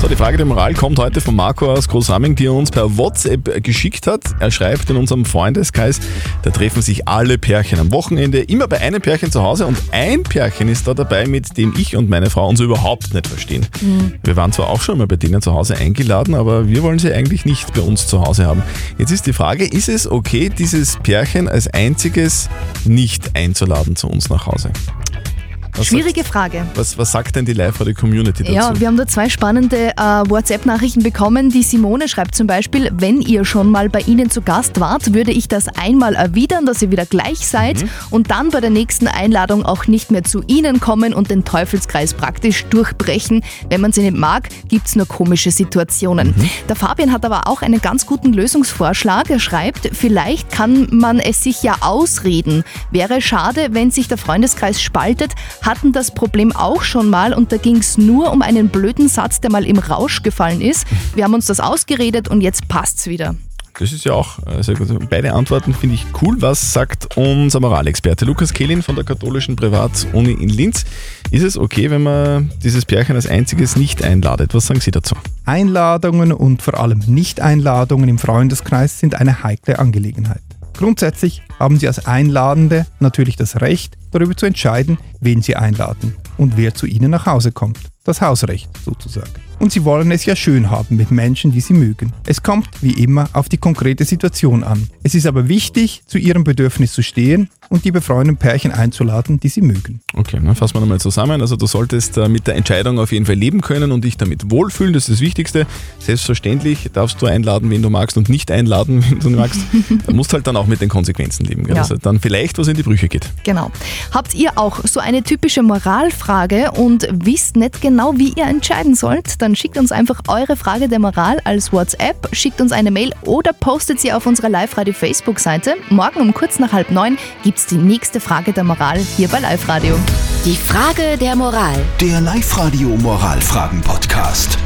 So, die Frage der Moral kommt heute von Marco aus Großramming, die er uns per WhatsApp geschickt hat. Er schreibt in unserem Freundeskreis, da treffen sich alle Pärchen am Wochenende, immer bei einem Pärchen zu Hause und ein Pärchen ist da dabei, mit dem ich und meine Frau uns überhaupt nicht verstehen. Wir waren zwar auch schon mal bei denen zu Hause eingeladen, aber wir wollen sie eigentlich nicht bei uns zu Hause haben. Jetzt ist die Frage, ist es okay, dieses Pärchen als einziges nicht einzuladen zu uns nach Hause? Was Schwierige Frage. Was, was sagt denn die Live-Radio-Community dazu? Ja, wir haben da zwei spannende äh, WhatsApp-Nachrichten bekommen. Die Simone schreibt zum Beispiel, wenn ihr schon mal bei Ihnen zu Gast wart, würde ich das einmal erwidern, dass ihr wieder gleich seid und dann bei der nächsten Einladung auch nicht mehr zu Ihnen kommen und den Teufelskreis praktisch durchbrechen. Wenn man sie nicht mag, gibt's nur komische Situationen. Der Fabian hat aber auch einen ganz guten Lösungsvorschlag. Er schreibt, vielleicht kann man es sich ja ausreden. Wäre schade, wenn sich der Freundeskreis spaltet, hatten das Problem auch schon mal und da ging es nur um einen blöden Satz, der mal im Rausch gefallen ist. Wir haben uns das ausgeredet und jetzt passt's wieder. Das ist ja auch äh, sehr gut. Beide Antworten finde ich cool. Was sagt unser Moralexperte Lukas Kehlin von der katholischen Privatuni in Linz? Ist es okay, wenn man dieses Pärchen als einziges nicht einladet? Was sagen Sie dazu? Einladungen und vor allem Nicht-Einladungen im Freundeskreis sind eine heikle Angelegenheit. Grundsätzlich haben Sie als Einladende natürlich das Recht, darüber zu entscheiden, wen Sie einladen und wer zu Ihnen nach Hause kommt. Das Hausrecht sozusagen. Und Sie wollen es ja schön haben mit Menschen, die Sie mögen. Es kommt, wie immer, auf die konkrete Situation an. Es ist aber wichtig, zu Ihrem Bedürfnis zu stehen und die befreundeten Pärchen einzuladen, die Sie mögen. Okay, dann fassen wir nochmal zusammen. Also du solltest äh, mit der Entscheidung auf jeden Fall leben können und dich damit wohlfühlen, das ist das Wichtigste. Selbstverständlich darfst du einladen, wen du magst und nicht einladen, wen du magst. Du musst halt dann auch mit den Konsequenzen leben? Ja. dass halt dann vielleicht was in die Brüche geht. Genau. Habt ihr auch so eine typische Moralfrage und wisst nicht genau, wie ihr entscheiden sollt? Dann schickt uns einfach eure Frage der Moral als WhatsApp, schickt uns eine Mail oder postet sie auf unserer Live-Radio-Facebook-Seite. Morgen um kurz nach halb neun gibt's die nächste Frage der Moral hier bei Live-Radio. Die Frage der Moral. Der Live-Radio Moralfragen-Podcast.